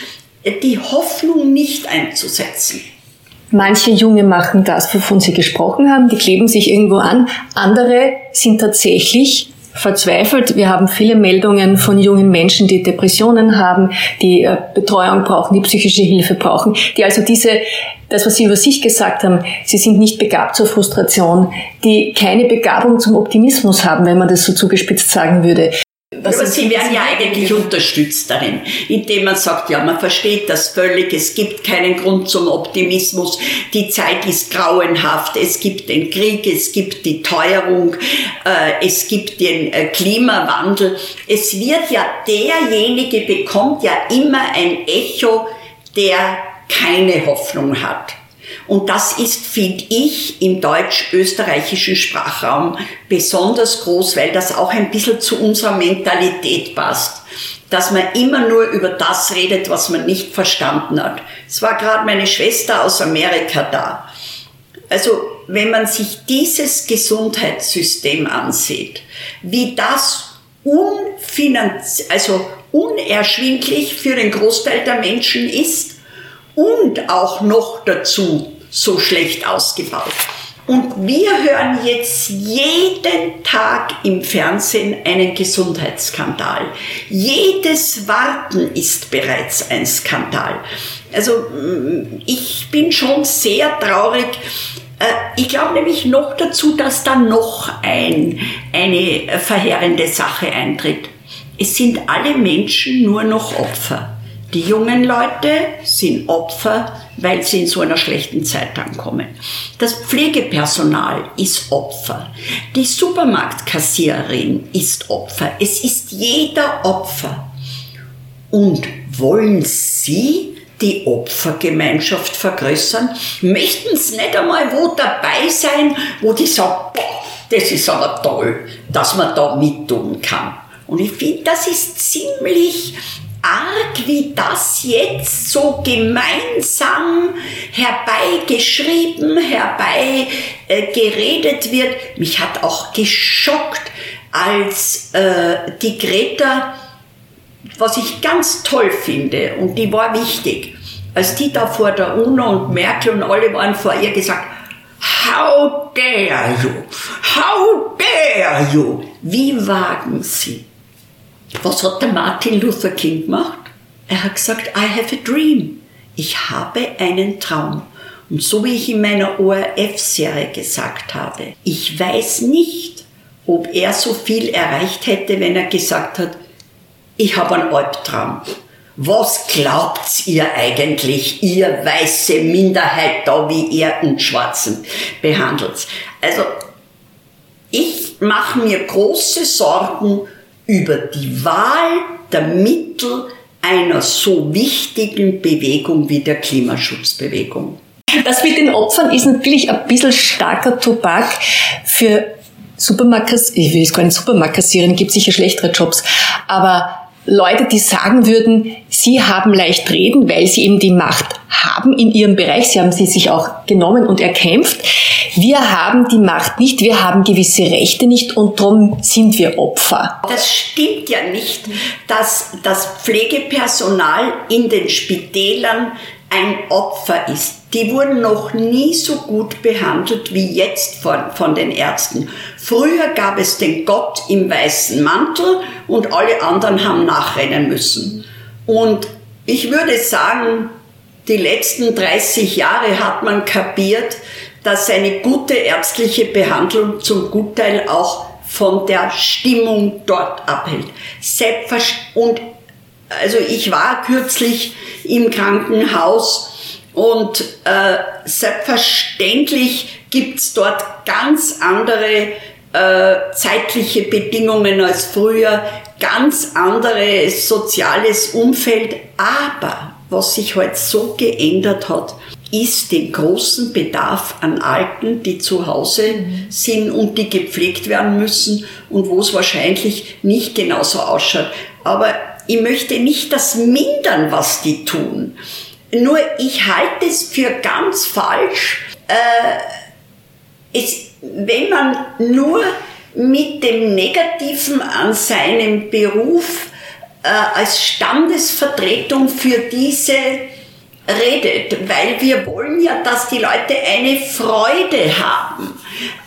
die Hoffnung nicht einzusetzen. Manche Junge machen das, wovon Sie gesprochen haben, die kleben sich irgendwo an. Andere sind tatsächlich verzweifelt. Wir haben viele Meldungen von jungen Menschen, die Depressionen haben, die äh, Betreuung brauchen, die psychische Hilfe brauchen, die also diese, das, was Sie über sich gesagt haben, sie sind nicht begabt zur Frustration, die keine Begabung zum Optimismus haben, wenn man das so zugespitzt sagen würde. Was aber sie werden ja eigentlich unterstützt darin, indem man sagt, ja, man versteht das völlig, es gibt keinen Grund zum Optimismus, die Zeit ist grauenhaft, es gibt den Krieg, es gibt die Teuerung, äh, es gibt den äh, Klimawandel. Es wird ja, derjenige bekommt ja immer ein Echo, der keine Hoffnung hat. Und das ist, finde ich, im deutsch-österreichischen Sprachraum besonders groß, weil das auch ein bisschen zu unserer Mentalität passt. Dass man immer nur über das redet, was man nicht verstanden hat. Es war gerade meine Schwester aus Amerika da. Also, wenn man sich dieses Gesundheitssystem ansieht, wie das unfinanz also unerschwinglich für den Großteil der Menschen ist und auch noch dazu so schlecht ausgebaut. Und wir hören jetzt jeden Tag im Fernsehen einen Gesundheitsskandal. Jedes Warten ist bereits ein Skandal. Also mm, ich bin schon sehr traurig. Äh, ich glaube nämlich noch dazu, dass da noch ein, eine verheerende Sache eintritt. Es sind alle Menschen nur noch Opfer. Die jungen Leute sind Opfer, weil sie in so einer schlechten Zeit ankommen. Das Pflegepersonal ist Opfer. Die Supermarktkassiererin ist Opfer. Es ist jeder Opfer. Und wollen Sie die Opfergemeinschaft vergrößern? Möchten Sie nicht einmal wo dabei sein, wo die sagen, boah, das ist aber toll, dass man da mittun kann. Und ich finde, das ist ziemlich wie das jetzt so gemeinsam herbeigeschrieben, herbeigeredet äh, wird. Mich hat auch geschockt, als äh, die Greta, was ich ganz toll finde, und die war wichtig, als die da vor der UNO und Merkel und alle waren vor ihr gesagt, How dare you? How dare you? Wie wagen Sie? Was hat der Martin Luther King gemacht? Er hat gesagt, I have a dream. Ich habe einen Traum. Und so wie ich in meiner ORF-Serie gesagt habe, ich weiß nicht, ob er so viel erreicht hätte, wenn er gesagt hat, ich habe einen Albtraum. Was glaubt ihr eigentlich, ihr weiße Minderheit da, wie ihr und Schwarzen behandelt? Also, ich mache mir große Sorgen über die Wahl der Mittel einer so wichtigen Bewegung wie der Klimaschutzbewegung. Das mit den Opfern ist natürlich ein bisschen starker Tobak für Supermarktkass, ich will es gar nicht Supermarktkassieren, gibt sicher schlechtere Jobs, aber Leute, die sagen würden, sie haben leicht reden, weil sie eben die Macht haben in ihrem Bereich. Sie haben sie sich auch genommen und erkämpft. Wir haben die Macht nicht, wir haben gewisse Rechte nicht und darum sind wir Opfer. Das stimmt ja nicht, dass das Pflegepersonal in den Spitälern ein Opfer ist. Die wurden noch nie so gut behandelt wie jetzt von, von den Ärzten. Früher gab es den Gott im weißen Mantel und alle anderen haben nachrennen müssen. Und ich würde sagen, die letzten 30 Jahre hat man kapiert, dass eine gute ärztliche Behandlung zum Gutteil auch von der Stimmung dort abhält. Und also ich war kürzlich im Krankenhaus und äh, selbstverständlich gibt's dort ganz andere äh, zeitliche Bedingungen als früher, ganz anderes soziales Umfeld, aber was sich heute so geändert hat, ist den großen Bedarf an Alten, die zu Hause mhm. sind und die gepflegt werden müssen und wo es wahrscheinlich nicht genauso ausschaut. Aber ich möchte nicht das mindern, was die tun. Nur ich halte es für ganz falsch, äh, es, wenn man nur mit dem Negativen an seinem Beruf äh, als Standesvertretung für diese redet, weil wir wollen ja, dass die Leute eine Freude haben.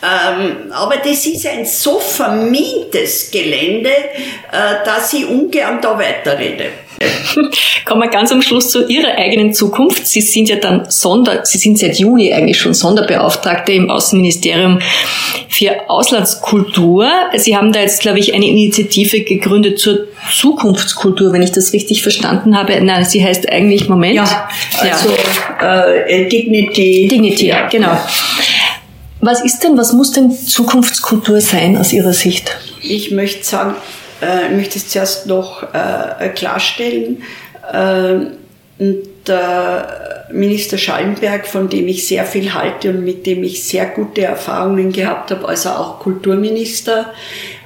Ähm, aber das ist ein so vermintes Gelände, äh, dass ich ungern da weiterrede. Kommen wir ganz am Schluss zu Ihrer eigenen Zukunft. Sie sind ja dann Sonder, Sie sind seit Juni eigentlich schon Sonderbeauftragte im Außenministerium für Auslandskultur. Sie haben da jetzt, glaube ich, eine Initiative gegründet zur Zukunftskultur, wenn ich das richtig verstanden habe. Nein, sie heißt eigentlich, Moment. Ja, also ja. Äh, Dignity. Dignity, ja, genau. Was ist denn, was muss denn Zukunftskultur sein aus Ihrer Sicht? Ich möchte sagen, äh, ich möchte es zuerst noch äh, klarstellen. Äh, der Minister Schallenberg, von dem ich sehr viel halte und mit dem ich sehr gute Erfahrungen gehabt habe, als er auch Kulturminister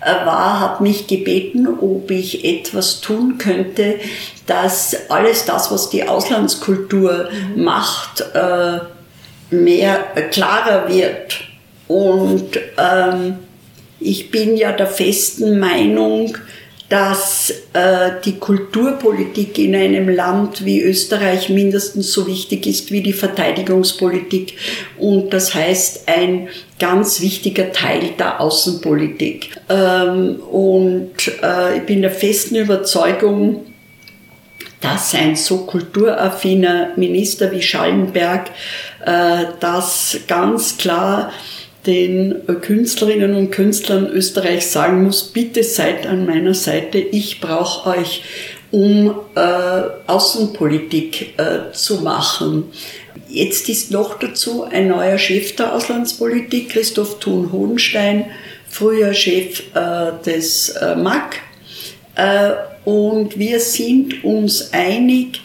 äh, war, hat mich gebeten, ob ich etwas tun könnte, dass alles das, was die Auslandskultur mhm. macht, mehr klarer wird. Und ähm, ich bin ja der festen Meinung, dass äh, die Kulturpolitik in einem Land wie Österreich mindestens so wichtig ist wie die Verteidigungspolitik und das heißt ein ganz wichtiger Teil der Außenpolitik. Ähm, und äh, ich bin der festen Überzeugung, dass ein so kulturaffiner Minister wie Schallenberg äh, das ganz klar den Künstlerinnen und Künstlern Österreichs sagen muss, bitte seid an meiner Seite, ich brauche euch, um äh, Außenpolitik äh, zu machen. Jetzt ist noch dazu ein neuer Chef der Auslandspolitik, Christoph Thun-Hohenstein, früher Chef äh, des äh, MAG. Äh, und wir sind uns einig,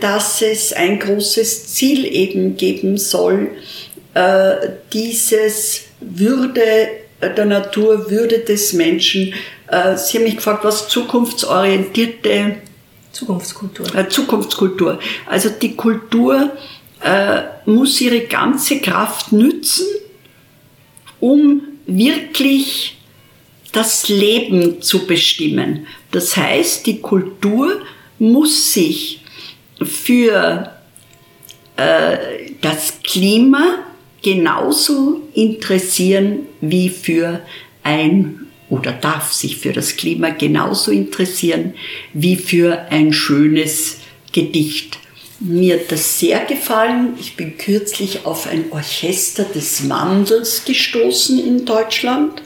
dass es ein großes Ziel eben geben soll, äh, dieses Würde der Natur, Würde des Menschen. Äh, Sie haben mich gefragt, was zukunftsorientierte Zukunftskultur. Äh, Zukunftskultur. Also die Kultur muss ihre ganze Kraft nützen, um wirklich das Leben zu bestimmen. Das heißt, die Kultur muss sich für äh, das Klima genauso interessieren wie für ein oder darf sich für das Klima genauso interessieren wie für ein schönes Gedicht. Mir hat das sehr gefallen. Ich bin kürzlich auf ein Orchester des Wandels gestoßen in Deutschland,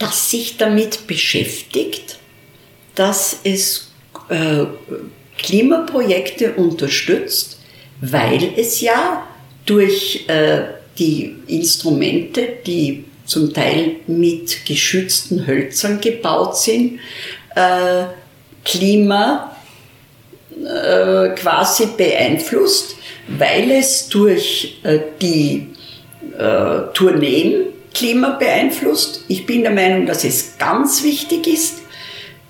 das sich damit beschäftigt, dass es äh, Klimaprojekte unterstützt, weil es ja durch äh, die Instrumente, die zum Teil mit geschützten Hölzern gebaut sind, äh, Klima quasi beeinflusst, weil es durch die Tourneen Klima beeinflusst. Ich bin der Meinung, dass es ganz wichtig ist,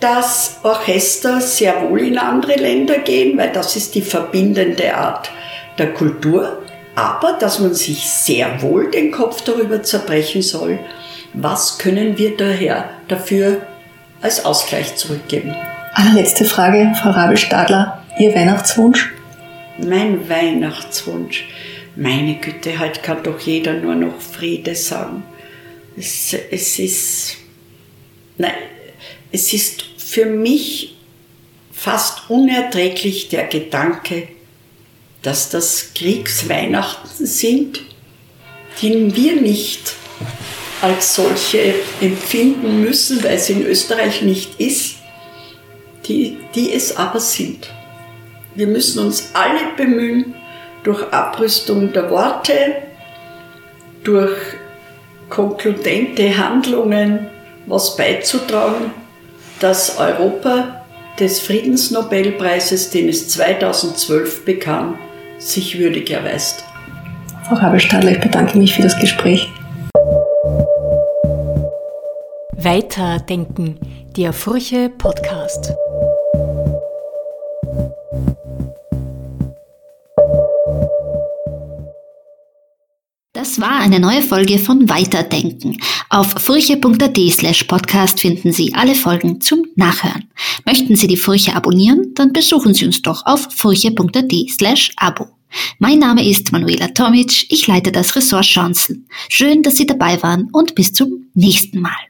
dass Orchester sehr wohl in andere Länder gehen, weil das ist die verbindende Art der Kultur aber dass man sich sehr wohl den Kopf darüber zerbrechen soll, was können wir daher dafür als Ausgleich zurückgeben. Allerletzte Frage, Frau Rabel-Stadler, Ihr Weihnachtswunsch? mein Weihnachtswunsch. Meine Güte, heute kann doch jeder nur noch Friede sagen. Es, es ist, nein, es ist für mich fast unerträglich der Gedanke, dass das Kriegsweihnachten sind, die wir nicht als solche empfinden müssen, weil es in Österreich nicht ist, die, die es aber sind. Wir müssen uns alle bemühen, durch Abrüstung der Worte, durch konkludente Handlungen was beizutragen, dass Europa des Friedensnobelpreises, den es 2012 bekam, sich würdig erweist. Frau Rabelstadler, ich bedanke mich für das Gespräch. Weiterdenken, der Furche Podcast. Das war eine neue Folge von Weiterdenken. Auf furche.at slash podcast finden Sie alle Folgen zum Nachhören. Möchten Sie die Furche abonnieren? Dann besuchen Sie uns doch auf furche.at slash abo. Mein Name ist Manuela Tomic, ich leite das Ressort Chancen. Schön, dass Sie dabei waren und bis zum nächsten Mal.